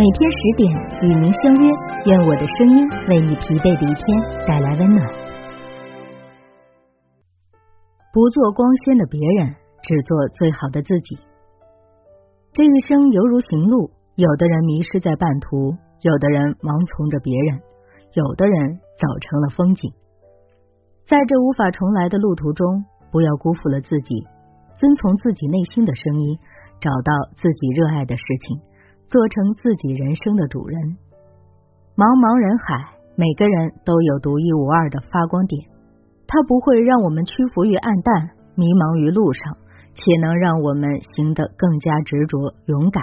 每天十点与您相约，愿我的声音为你疲惫的一天带来温暖。不做光鲜的别人，只做最好的自己。这一生犹如行路，有的人迷失在半途，有的人盲从着别人，有的人走成了风景。在这无法重来的路途中，不要辜负了自己，遵从自己内心的声音，找到自己热爱的事情。做成自己人生的主人。茫茫人海，每个人都有独一无二的发光点，它不会让我们屈服于暗淡，迷茫于路上，且能让我们行得更加执着勇敢。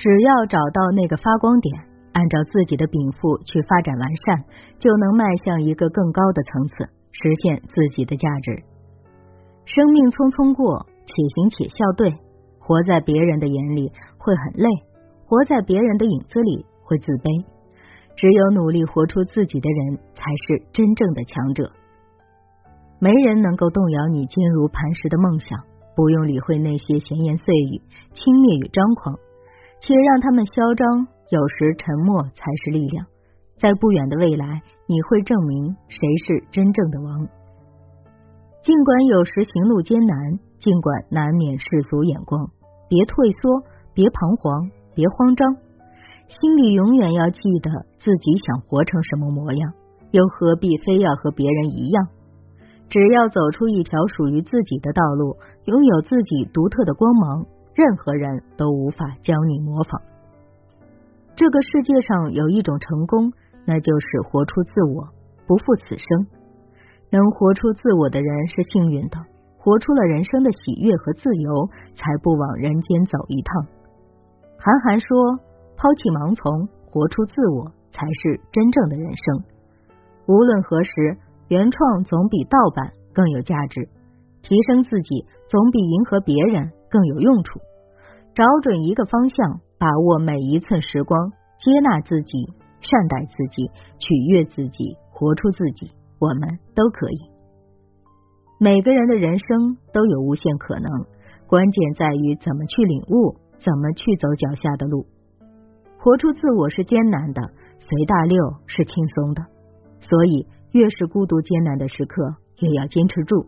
只要找到那个发光点，按照自己的禀赋去发展完善，就能迈向一个更高的层次，实现自己的价值。生命匆匆过，且行且笑对。活在别人的眼里会很累。活在别人的影子里会自卑，只有努力活出自己的人才是真正的强者。没人能够动摇你坚如磐石的梦想，不用理会那些闲言碎语、轻蔑与张狂，且让他们嚣张。有时沉默才是力量，在不远的未来，你会证明谁是真正的王。尽管有时行路艰难，尽管难免世俗眼光，别退缩，别彷徨。别慌张，心里永远要记得自己想活成什么模样，又何必非要和别人一样？只要走出一条属于自己的道路，拥有自己独特的光芒，任何人都无法将你模仿。这个世界上有一种成功，那就是活出自我，不负此生。能活出自我的人是幸运的，活出了人生的喜悦和自由，才不往人间走一趟。韩寒说：“抛弃盲从，活出自我，才是真正的人生。无论何时，原创总比盗版更有价值。提升自己，总比迎合别人更有用处。找准一个方向，把握每一寸时光，接纳自己，善待自己，取悦自己，活出自己，我们都可以。每个人的人生都有无限可能，关键在于怎么去领悟。”怎么去走脚下的路？活出自我是艰难的，随大流是轻松的。所以，越是孤独艰难的时刻，越要坚持住。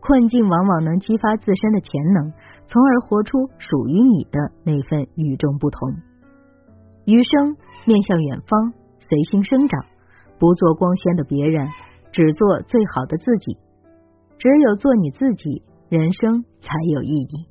困境往往能激发自身的潜能，从而活出属于你的那份与众不同。余生面向远方，随心生长，不做光鲜的别人，只做最好的自己。只有做你自己，人生才有意义。